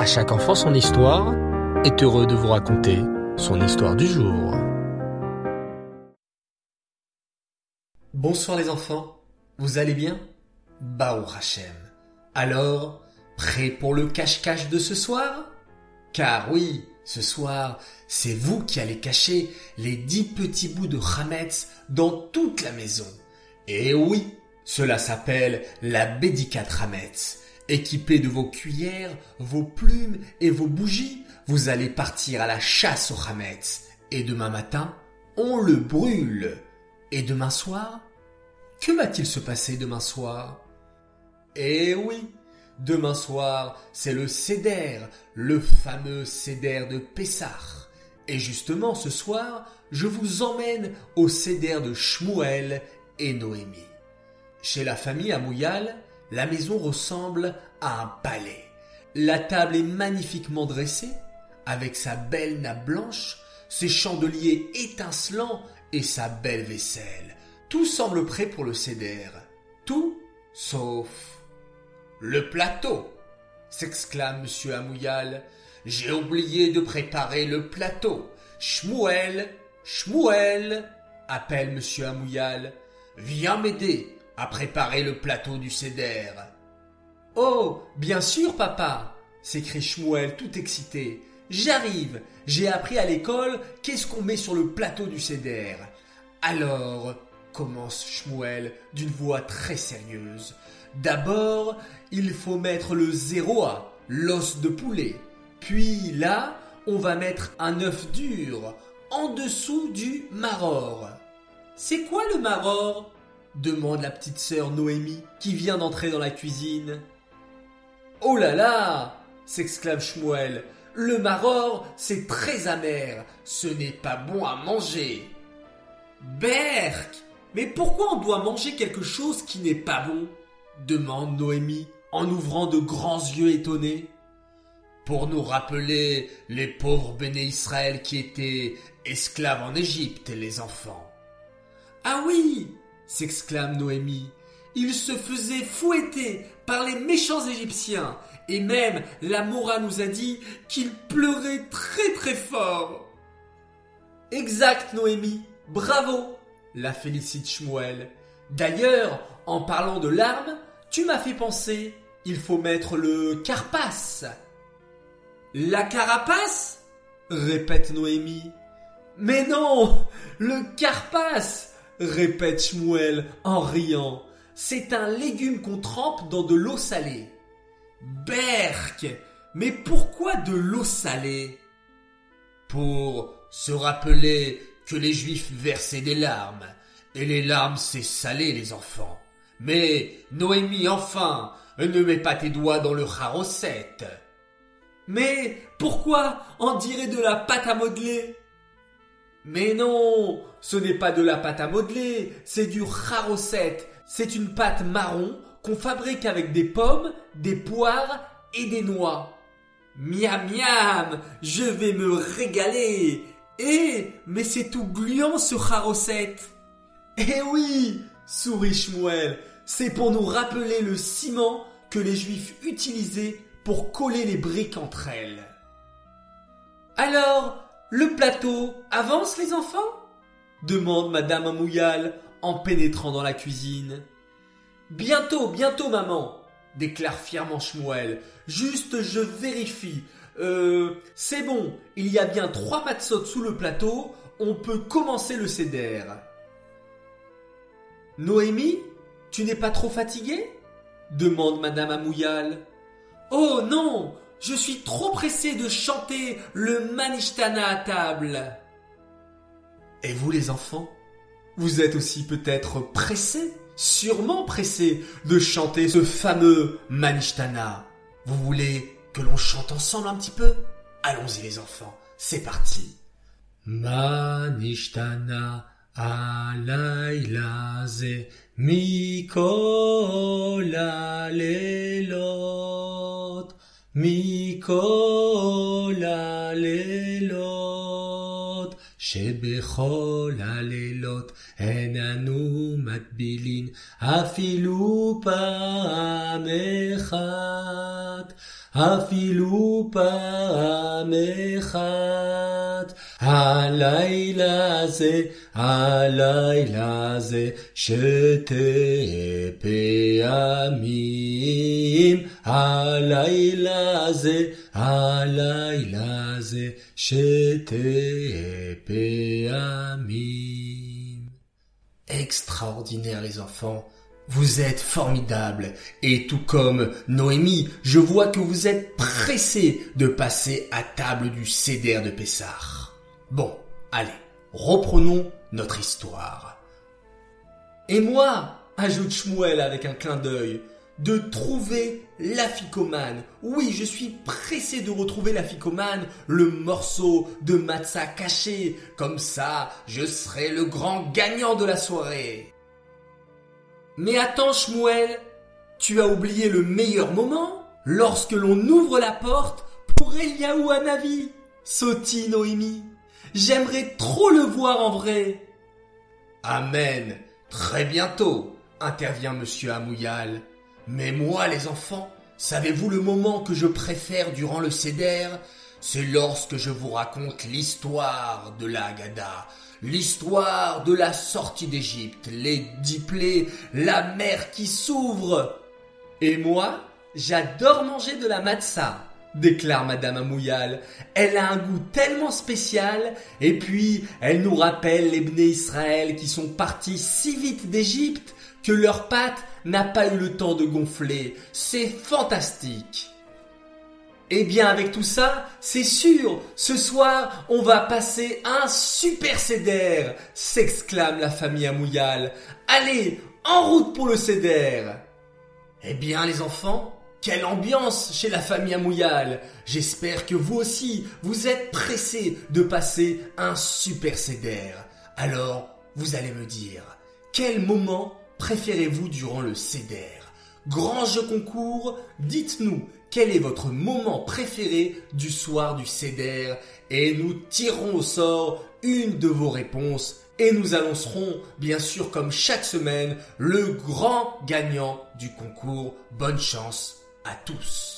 À chaque enfant son histoire est heureux de vous raconter son histoire du jour. Bonsoir les enfants, vous allez bien? Bao Hachem. Alors, prêt pour le cache-cache de ce soir? Car oui, ce soir, c'est vous qui allez cacher les dix petits bouts de Hametz dans toute la maison. Et oui, cela s'appelle la Bédicat Hametz. Équipé de vos cuillères, vos plumes et vos bougies, vous allez partir à la chasse au Hametz. Et demain matin, on le brûle. Et demain soir Que va-t-il se passer demain soir? Eh oui, demain soir, c'est le Seder, le fameux Seder de Pessah. Et justement, ce soir, je vous emmène au Seder de Shmuel et Noémie. Chez la famille Amouyal, la maison ressemble à un palais. La table est magnifiquement dressée, avec sa belle nappe blanche, ses chandeliers étincelants et sa belle vaisselle. Tout semble prêt pour le céder. Tout sauf le plateau, s'exclame M. Amouyal. J'ai oublié de préparer le plateau. Shmuel, Shmuel, appelle M. Amouyal. Viens m'aider à préparer le plateau du céder. Oh, bien sûr, papa s'écrie Shmuel tout excité. J'arrive. J'ai appris à l'école qu'est-ce qu'on met sur le plateau du céder? Alors, commence Shmuel d'une voix très sérieuse. D'abord, il faut mettre le zéroa, l'os de poulet. Puis là, on va mettre un œuf dur en dessous du maror. C'est quoi le maror? Demande la petite sœur Noémie qui vient d'entrer dans la cuisine. Oh là là s'exclame Shmuel. Le maror, c'est très amer. Ce n'est pas bon à manger. Berk Mais pourquoi on doit manger quelque chose qui n'est pas bon? demande Noémie en ouvrant de grands yeux étonnés. Pour nous rappeler les pauvres béné Israël qui étaient esclaves en Égypte, les enfants. Ah oui s'exclame Noémie. Il se faisait fouetter par les méchants Égyptiens, et même la Mora nous a dit qu'il pleurait très très fort. Exact, Noémie, bravo, la félicite Shmuel. D'ailleurs, en parlant de larmes, tu m'as fait penser, il faut mettre le carpace. La carapace? répète Noémie. Mais non, le carpace répète Shmuel en riant. C'est un légume qu'on trempe dans de l'eau salée. Berk Mais pourquoi de l'eau salée? Pour se rappeler que les Juifs versaient des larmes. Et les larmes, c'est salé, les enfants. Mais, Noémie, enfin, ne mets pas tes doigts dans le charocette. Mais pourquoi on dirait de la pâte à modeler? Mais non, ce n'est pas de la pâte à modeler, c'est du charosette. C'est une pâte marron qu'on fabrique avec des pommes, des poires et des noix. Miam miam, je vais me régaler. Eh, mais c'est tout gluant ce charosette. Eh oui, sourit Shmuel, c'est pour nous rappeler le ciment que les Juifs utilisaient pour coller les briques entre elles. Alors, le plateau avance, les enfants? demande Madame Amouyal en pénétrant dans la cuisine. Bientôt, bientôt, maman déclare fièrement Shmuel. Juste, je vérifie. Euh, c'est bon, il y a bien trois matzot sous le plateau, on peut commencer le céder. Noémie, tu n'es pas trop fatiguée? demande Madame Amouyal. Oh non, je suis trop pressé de chanter le Manishtana à table. Et vous les enfants Vous êtes aussi peut-être pressés, sûrement pressés, de chanter ce fameux Manishtana. Vous voulez que l'on chante ensemble un petit peu? Allons-y les enfants, c'est parti. Manishtana alayla ze מכל הלילות, שבכל הלילות אין אנו מטבילין אפילו פעם אחת. אפילו פעם אחת. הלילה זה, הלילה זה, שתי פעמים. הלילה זה, הלילה זה, שתי פעמים. Extraordinaire les enfants. vous êtes formidables. Et tout comme Noémie, je vois que vous êtes pressés de passer à table du Cédère de Pessar. Bon, allez, reprenons notre histoire. Et moi, ajoute Shmuel avec un clin d'œil, de trouver la ficomane. Oui, je suis pressé de retrouver la ficomane, le morceau de matzah caché. Comme ça, je serai le grand gagnant de la soirée. Mais attends, Shmuel, tu as oublié le meilleur moment lorsque l'on ouvre la porte pour Eliaou Hanavi. Sauti Noémie. J'aimerais trop le voir en vrai. Amen. Très bientôt, intervient monsieur Amouyal. Mais moi, les enfants, savez-vous le moment que je préfère durant le Seder? C'est lorsque je vous raconte l'histoire de la Haggadah, l'histoire de la sortie d'Égypte, les dix la mer qui s'ouvre. Et moi, j'adore manger de la matzah, déclare Madame Amouyal. Elle a un goût tellement spécial, et puis elle nous rappelle les Bné Israël qui sont partis si vite d'Égypte que leur pâte n'a pas eu le temps de gonfler. C'est fantastique. Eh bien, avec tout ça, c'est sûr, ce soir, on va passer un super céder, s'exclame la famille Amouyal. Allez, en route pour le céder. Eh bien, les enfants, quelle ambiance chez la famille Amouyal. J'espère que vous aussi, vous êtes pressés de passer un super céder. Alors, vous allez me dire, quel moment préférez-vous durant le céder Grand jeu concours, dites-nous quel est votre moment préféré du soir du céder et nous tirerons au sort une de vos réponses et nous annoncerons, bien sûr comme chaque semaine, le grand gagnant du concours. Bonne chance à tous.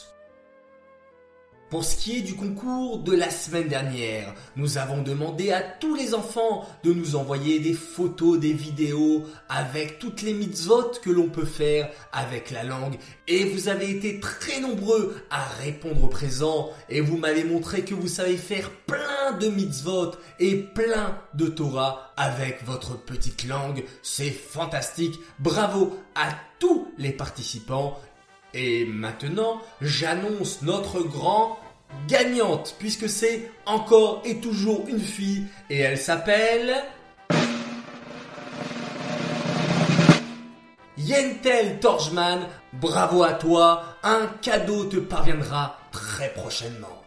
Pour ce qui est du concours de la semaine dernière, nous avons demandé à tous les enfants de nous envoyer des photos, des vidéos avec toutes les mitzvot que l'on peut faire avec la langue. Et vous avez été très nombreux à répondre présent et vous m'avez montré que vous savez faire plein de mitzvot et plein de Torah avec votre petite langue. C'est fantastique. Bravo à tous les participants. Et maintenant, j'annonce notre grand gagnante, puisque c'est encore et toujours une fille, et elle s'appelle... Yentel Torjman, bravo à toi, un cadeau te parviendra très prochainement.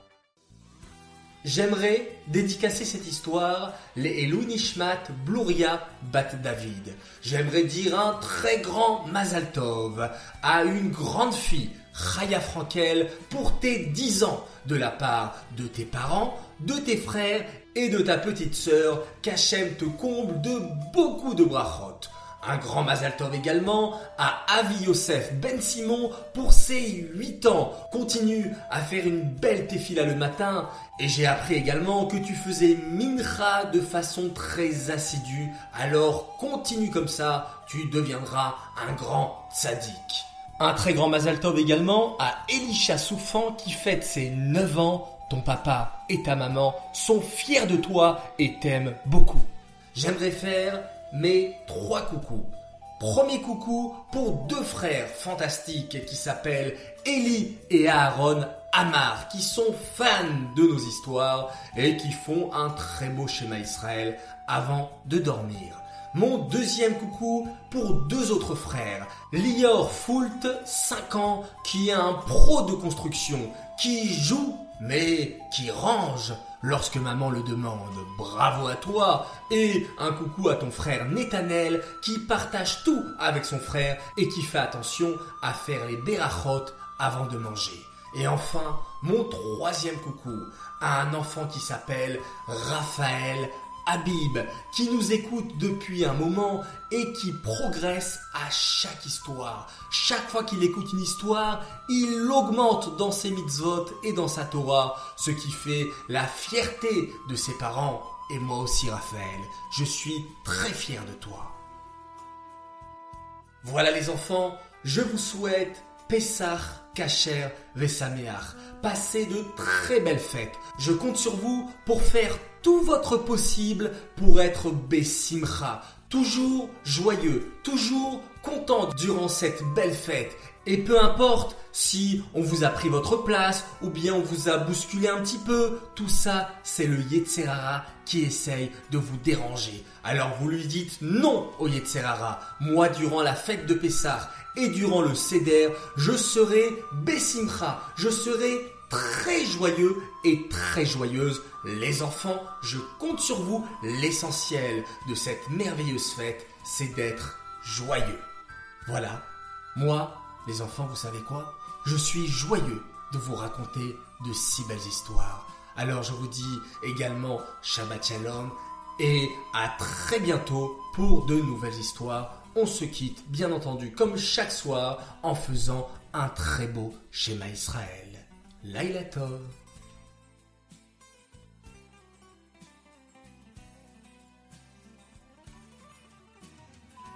J'aimerais dédicacer cette histoire les Elou Nishmat Bluria Bat David. J'aimerais dire un très grand Mazal Tov à une grande fille, Chaya Frankel, pour tes 10 ans de la part de tes parents, de tes frères et de ta petite sœur, qu'Hachem te comble de beaucoup de brachot. Un grand Mazal Tov également à Avi Yosef Ben Simon pour ses 8 ans. Continue à faire une belle tefila le matin. Et j'ai appris également que tu faisais mincha de façon très assidue. Alors continue comme ça, tu deviendras un grand tzaddik. Un très grand Mazal Tov également à Elisha Soufan qui fête ses 9 ans. Ton papa et ta maman sont fiers de toi et t'aiment beaucoup. J'aimerais faire mes trois coucous. Premier coucou pour deux frères fantastiques qui s'appellent Eli et Aaron Amar, qui sont fans de nos histoires et qui font un très beau schéma Israël avant de dormir. Mon deuxième coucou pour deux autres frères, Lior Foult, 5 ans, qui est un pro de construction, qui joue mais qui range lorsque maman le demande. Bravo à toi et un coucou à ton frère Netanel qui partage tout avec son frère et qui fait attention à faire les berachot avant de manger. Et enfin, mon troisième coucou à un enfant qui s'appelle Raphaël Habib, qui nous écoute depuis un moment et qui progresse à chaque histoire. Chaque fois qu'il écoute une histoire, il augmente dans ses mitzvot et dans sa Torah, ce qui fait la fierté de ses parents. Et moi aussi, Raphaël, je suis très fier de toi. Voilà les enfants, je vous souhaite Pessah, Kacher, Vesameach. Passez de très belles fêtes. Je compte sur vous pour faire tout votre possible pour être Bessimcha. Toujours joyeux, toujours content durant cette belle fête. Et peu importe si on vous a pris votre place ou bien on vous a bousculé un petit peu, tout ça, c'est le Yetzerara qui essaye de vous déranger. Alors vous lui dites non au Yetzerara. Moi, durant la fête de Pessah et durant le Seder, je serai Bessimcha, je serai très joyeux et très joyeuse. Les enfants, je compte sur vous. L'essentiel de cette merveilleuse fête, c'est d'être joyeux. Voilà, moi, les enfants, vous savez quoi? Je suis joyeux de vous raconter de si belles histoires. Alors je vous dis également Shabbat Shalom et à très bientôt pour de nouvelles histoires. On se quitte bien entendu comme chaque soir en faisant un très beau schéma Israël. Laila Tov.